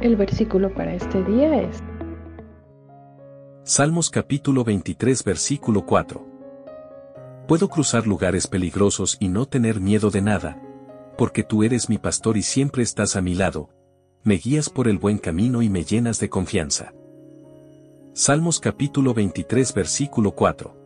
El versículo para este día es Salmos capítulo 23 versículo 4. Puedo cruzar lugares peligrosos y no tener miedo de nada, porque tú eres mi pastor y siempre estás a mi lado, me guías por el buen camino y me llenas de confianza. Salmos capítulo 23 versículo 4.